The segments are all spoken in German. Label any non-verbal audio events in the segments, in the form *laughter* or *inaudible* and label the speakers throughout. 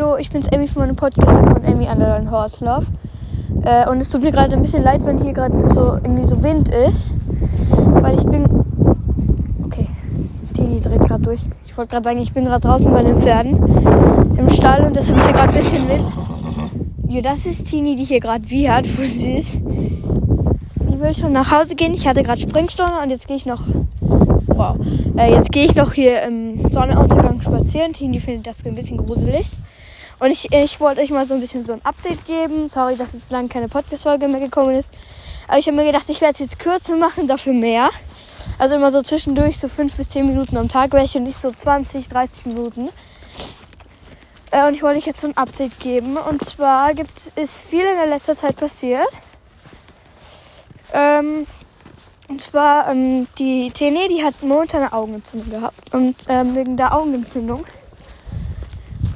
Speaker 1: hallo, ich bin's Amy von meinem Podcast-Account Amy Underline Horslauf. Äh, und es tut mir gerade ein bisschen leid, wenn hier gerade so irgendwie so Wind ist. Weil ich bin. Okay, Tini dreht gerade durch. Ich wollte gerade sagen, ich bin gerade draußen bei den Pferden im Stall und deshalb ist hier gerade ein bisschen Wind. Ja, das ist Tini, die hier gerade wie hat, wo sie ist. Ich will schon nach Hause gehen. Ich hatte gerade Springstunde und jetzt gehe ich noch wow. Äh, jetzt gehe ich noch hier im Sonnenuntergang spazieren. Tini findet das ein bisschen gruselig. Und ich, ich wollte euch mal so ein bisschen so ein Update geben. Sorry, dass jetzt lange keine Podcast-Folge mehr gekommen ist. Aber ich habe mir gedacht, ich werde es jetzt kürzer machen, dafür mehr. Also immer so zwischendurch so 5 bis 10 Minuten am Tag welche und nicht so 20, 30 Minuten. Äh, und ich wollte euch jetzt so ein Update geben. Und zwar gibt, ist viel in der letzter Zeit passiert. Ähm, und zwar, ähm, die Tene, die hat momentan eine Augenentzündung gehabt. Und ähm, wegen der Augenentzündung,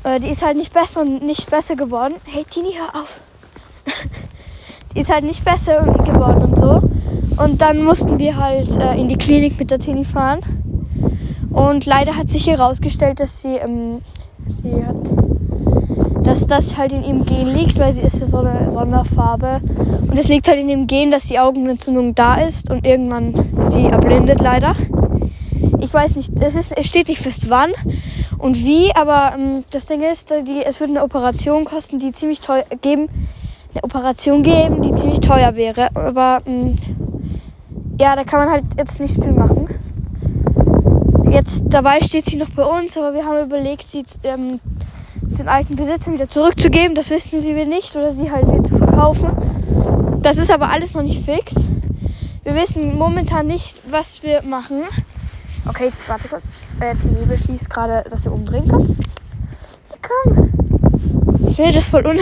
Speaker 1: äh, die ist halt nicht besser und nicht besser geworden. Hey Tini, hör auf. *laughs* die ist halt nicht besser geworden und so. Und dann mussten wir halt äh, in die Klinik mit der Tini fahren. Und leider hat sich herausgestellt, dass sie, ähm, sie hat dass das halt in ihrem Gen liegt, weil sie ist ja so eine Sonderfarbe. Und es liegt halt in dem Gen, dass die Augenentzündung da ist und irgendwann sie erblindet leider. Ich weiß nicht, es, ist, es steht nicht fest wann und wie, aber ähm, das Ding ist, die, es würde eine Operation kosten, die ziemlich teuer geben, eine Operation geben, die ziemlich teuer wäre. Aber ähm, ja, da kann man halt jetzt nicht viel machen. Jetzt dabei steht sie noch bei uns, aber wir haben überlegt, sie ähm, den alten Besitzer wieder zurückzugeben. Das wissen sie will nicht oder sie halt wieder zu verkaufen. Das ist aber alles noch nicht fix. Wir wissen momentan nicht, was wir machen. Okay, warte kurz. Äh, Timmy beschließt gerade, dass wir umdrehen können. Komm. Ich finde das voll un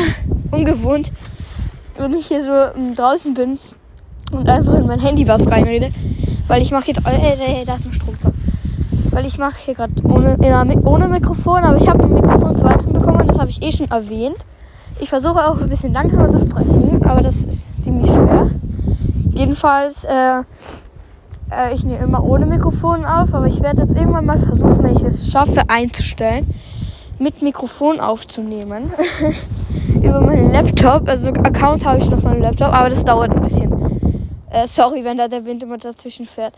Speaker 1: ungewohnt, wenn ich hier so ähm, draußen bin und einfach in mein Handy was reinrede. Weil ich mache jetzt. Äh, äh, da ist ein Stromzaun weil ich mache hier gerade ohne, ohne Mikrofon, aber ich habe ein Mikrofon zu Weihnachten bekommen, das habe ich eh schon erwähnt. Ich versuche auch ein bisschen langsamer zu sprechen, aber das ist ziemlich schwer. Jedenfalls, äh, äh, ich nehme immer ohne Mikrofon auf, aber ich werde jetzt irgendwann mal versuchen, wenn ich es schaffe, einzustellen, mit Mikrofon aufzunehmen. *laughs* Über meinen Laptop. Also Account habe ich noch auf meinem Laptop, aber das dauert ein bisschen. Äh, sorry, wenn da der Wind immer dazwischen fährt.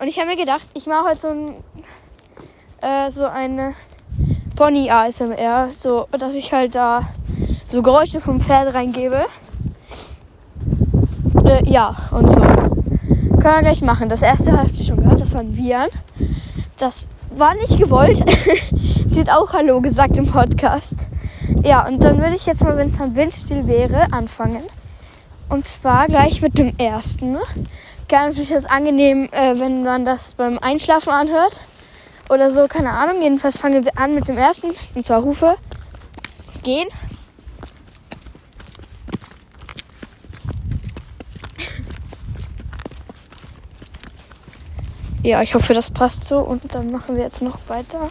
Speaker 1: Und ich habe mir gedacht, ich mache heute so ein äh, so eine Pony ASMR, so dass ich halt da so Geräusche vom Pferd reingebe. Äh, ja, und so. Können wir gleich machen. Das erste habt ihr schon gehört, das waren Viren. Das war nicht gewollt. *laughs* Sie hat auch Hallo gesagt im Podcast. Ja, und dann würde ich jetzt mal, wenn es dann windstill wäre, anfangen. Und zwar gleich mit dem ersten. Gerne natürlich das angenehm, äh, wenn man das beim Einschlafen anhört. Oder so, keine Ahnung. Jedenfalls fangen wir an mit dem ersten. Und zwar Hufe. Gehen. Ja, ich hoffe, das passt so. Und dann machen wir jetzt noch weiter.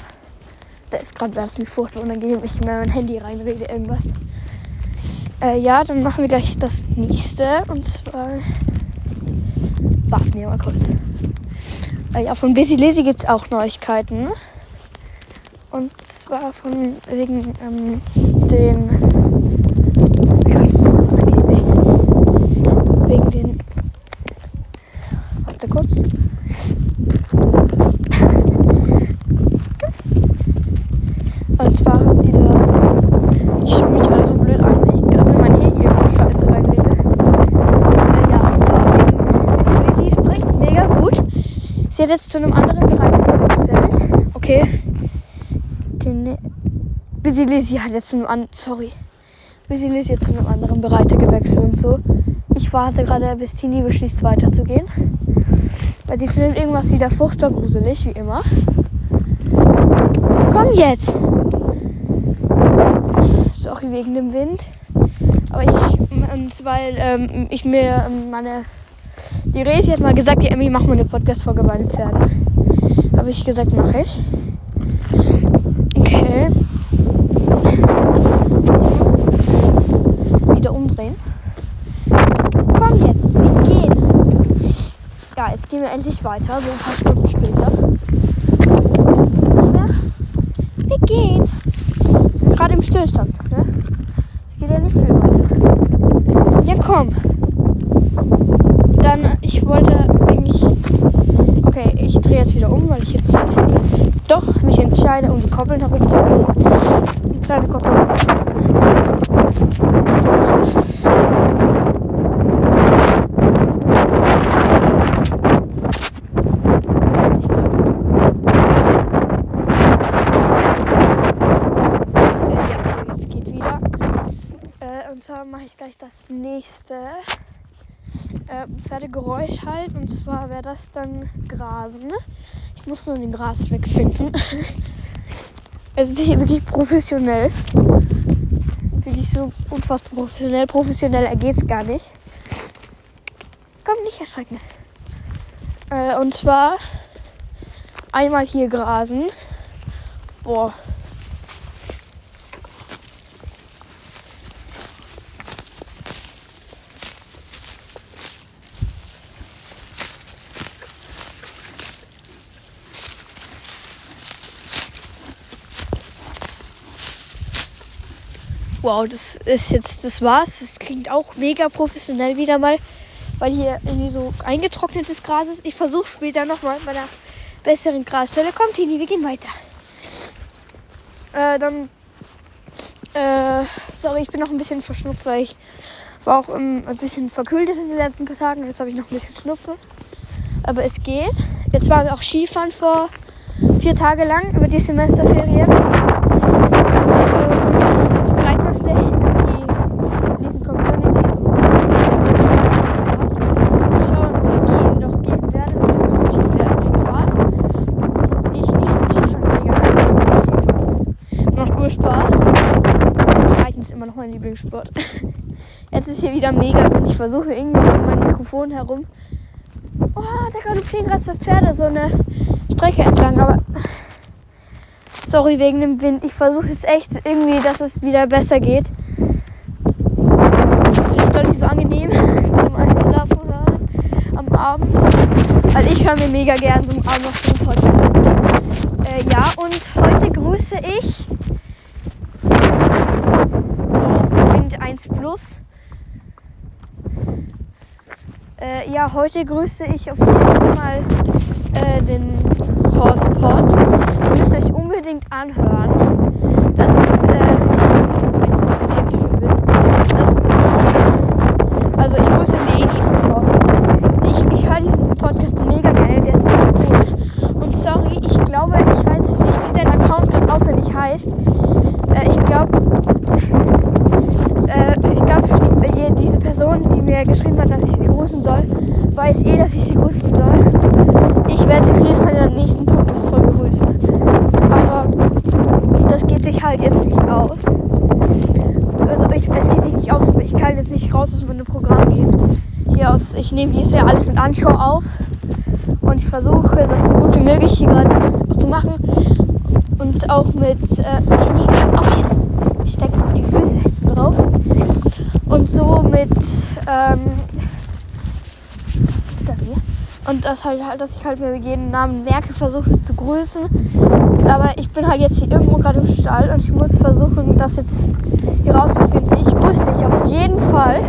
Speaker 1: Da ist gerade, wäre es mir unangenehm, wenn ich in mein Handy reinrede, irgendwas. Äh, ja, dann machen wir gleich das nächste. Und zwar. Warten wir mal kurz. Äh, ja, von Busy Lazy gibt es auch Neuigkeiten. Und zwar von wegen ähm, den. Das ist mir gerade Wegen den. Warte kurz. Und zwar haben die da. Ich schaue mich alle so blöd an, wenn ich gerade mit meinem Handy irgendwo Scheiße reinrede. Äh, ja, und zwar wegen Busy Lizzy spricht mega gut. Sie hat jetzt zu einem anderen Bereiter gewechselt. Okay. Den Busy Lizzy hat jetzt zu einem anderen. Sorry. Busy Lizzy hat zu einem anderen Bereiter gewechselt und so. Ich warte gerade, bis Tini beschließt weiterzugehen. Weil sie findet irgendwas wieder furchtbar gruselig, wie immer. Komm jetzt! Sorry wegen dem Wind. Aber ich, und weil ähm, ich mir ähm, meine. Die Resi hat mal gesagt, die Emmy, mach mal eine Podcast-Folge bei den Pferden. Habe ich gesagt, mache ich. Okay. Ich muss wieder umdrehen. Komm jetzt, wir gehen. Ja, jetzt gehen wir endlich weiter, so ein paar Stunden später. Wir gehen gerade im Stillstand. Ne? Geht ja nicht viel weiter. Ja, komm. Dann, ich wollte eigentlich. Okay, ich drehe jetzt wieder um, weil ich jetzt doch mich entscheide, um die Koppeln herumzulegen. Die kleine Koppel. mache ich gleich das nächste äh, Pferdegeräusch halt. Und zwar wäre das dann Grasen. Ich muss nur den Grasfleck finden. es ist hier wirklich professionell. Wirklich so unfassbar professionell. Professionell geht es gar nicht. Komm, nicht erschrecken. Äh, und zwar einmal hier grasen. Boah, Wow, das ist jetzt, das war's. Das klingt auch mega professionell wieder mal, weil hier irgendwie so eingetrocknetes Gras ist. Ich versuche später nochmal bei einer besseren Grasstelle. Kommt, Tini, wir gehen weiter. Äh, dann, äh, sorry, ich bin noch ein bisschen verschnupft, weil ich war auch ein bisschen verkühlt in den letzten paar Tagen. Jetzt habe ich noch ein bisschen Schnupfe. Aber es geht. Jetzt waren wir auch Skifahren vor vier Tage lang über die Semesterferien. Lieblingssport. *laughs* Jetzt ist hier wieder mega und ich versuche irgendwie so um mein Mikrofon herum. Oh, da galoppieren gerade zwei Pferde so eine Strecke entlang, aber *laughs* sorry wegen dem Wind. Ich versuche es echt irgendwie, dass es wieder besser geht. Vielleicht doch nicht so angenehm *laughs* zum Einschlafen am Abend. Weil ich höre mir mega gern so am Abend noch so einen Podcast. Äh, ja, und heute grüße ich 1 Plus. Äh, ja, heute grüße ich auf jeden Fall mal äh, den Horsepod. Ihr müsst euch unbedingt anhören. Das ist, äh, das ist jetzt für Wind. Das die, also ich grüße Leni von Horsepod. Ich, ich höre diesen Podcast mega gerne, der ist echt cool. Und sorry, ich glaube, ich weiß es nicht, wie dein Account gerade auswendig heißt. Äh, ich glaube, äh, ich glaube, diese Mir geschrieben hat, dass ich sie grüßen soll, weiß eh, dass ich sie grüßen soll. Ich werde sie auf jeden Fall in der nächsten Podcast-Folge grüßen. Aber das geht sich halt jetzt nicht aus. Also ich, es geht sich nicht aus, aber ich kann jetzt nicht raus aus meinem Programm gehen. Hier aus, ich nehme hier ist ja alles mit Anschau auf. Und ich versuche, das so gut wie möglich hier gerade zu machen. Und auch mit äh, den auf jetzt. Ich stecke auf die Füße drauf. Und so mit ähm, und das halt, halt, dass ich halt mir jeden Namen merke, versuche zu grüßen. Aber ich bin halt jetzt hier irgendwo gerade im Stall und ich muss versuchen, das jetzt hier rauszufinden. Ich grüße dich auf jeden Fall.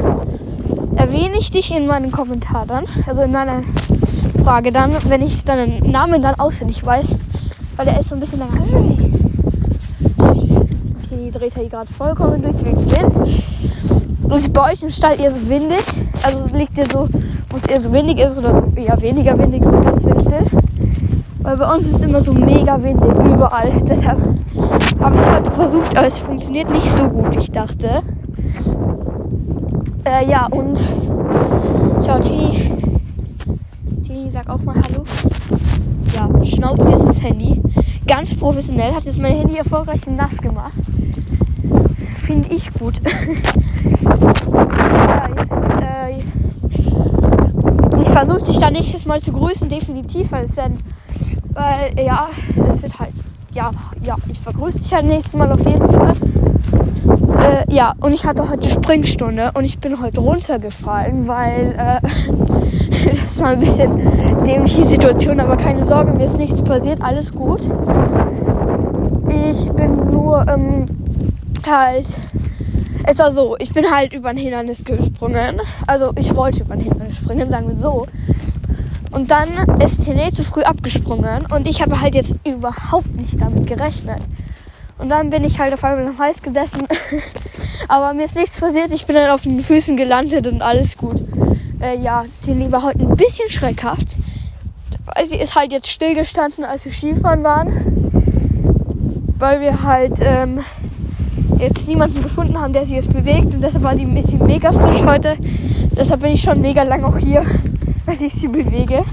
Speaker 1: Erwähne ich dich in meinen Kommentar dann, also in meiner Frage dann, wenn ich deinen Namen dann auswendig weiß, weil der ist so ein bisschen lang. Die dreht hier gerade vollkommen durch wegen Wind. Und ist bei euch im Stall eher so windig? Also liegt ihr so, wo es eher so windig ist oder so eher weniger windig und ganz windstill? Weil bei uns ist es immer so mega windig, überall. Deshalb habe ich es heute versucht, aber es funktioniert nicht so gut, ich dachte. Äh, ja, und ciao, Tini. Tini, sag auch mal Hallo. Ja, schnaubt jetzt das Handy. Ganz professionell hat jetzt mein Handy erfolgreich nass gemacht. Finde ich gut. *laughs* äh, ich versuche dich da nächstes Mal zu grüßen, definitiv, weil es werden, weil, ja, es wird halt, ja, ja, ich vergrüße dich halt nächstes Mal auf jeden Fall. Äh, ja, und ich hatte heute Springstunde und ich bin heute runtergefallen, weil äh, *laughs* das war ein bisschen dämliche Situation, aber keine Sorge, mir ist nichts passiert, alles gut. Ich bin nur ähm, halt. Es war so, ich bin halt über ein Hindernis gesprungen. Also ich wollte über ein Hindernis springen, sagen wir so. Und dann ist Tene zu früh abgesprungen und ich habe halt jetzt überhaupt nicht damit gerechnet. Und dann bin ich halt auf einmal am Hals gesessen. *laughs* Aber mir ist nichts passiert. Ich bin dann auf den Füßen gelandet und alles gut. Äh, ja, Tene war heute ein bisschen schreckhaft. Sie ist halt jetzt stillgestanden, als wir Skifahren waren. Weil wir halt ähm, jetzt niemanden gefunden haben, der sie jetzt bewegt. Und deshalb war sie ein bisschen mega frisch heute. Deshalb bin ich schon mega lang auch hier, *laughs* weil ich sie bewege.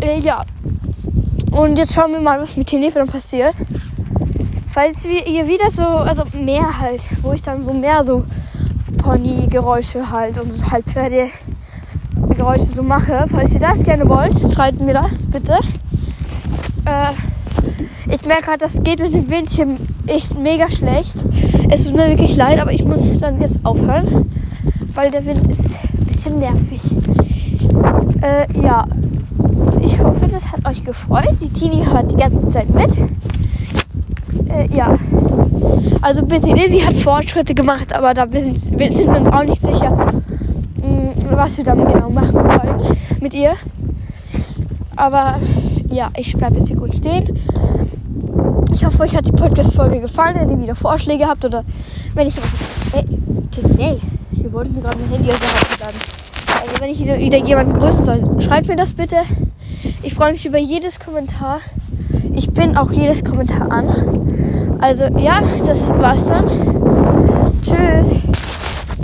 Speaker 1: Äh, ja. Und jetzt schauen wir mal, was mit Tenefe dann passiert. Falls wir ihr wieder so, also mehr halt, wo ich dann so mehr so Pony-Geräusche halt und halt Pferde-Geräusche so mache. Falls ihr das gerne wollt, schreibt mir das bitte. Äh, ich merke gerade, das geht mit dem Wind hier echt mega schlecht. Es tut mir wirklich leid, aber ich muss dann jetzt aufhören, weil der Wind ist ein bisschen nervig. Äh, ja, ich hoffe, das hat euch gefreut. Die Tini hört die ganze Zeit mit. Äh, ja. Also bisschen, sie hat Fortschritte gemacht, aber da sind, sind wir uns auch nicht sicher, mm, was wir damit genau machen wollen mit ihr. Aber ja, ich bleibe jetzt hier gut stehen. Ich hoffe, euch hat die Podcast-Folge gefallen. Wenn ihr wieder Vorschläge habt oder wenn ich. Ey, nee, hier wollte mir gerade mein Handy aus der Hand Also, wenn ich wieder jemanden grüßen soll, schreibt mir das bitte. Ich freue mich über jedes Kommentar. Ich bin auch jedes Kommentar an. Also, ja, das war's dann. Tschüss.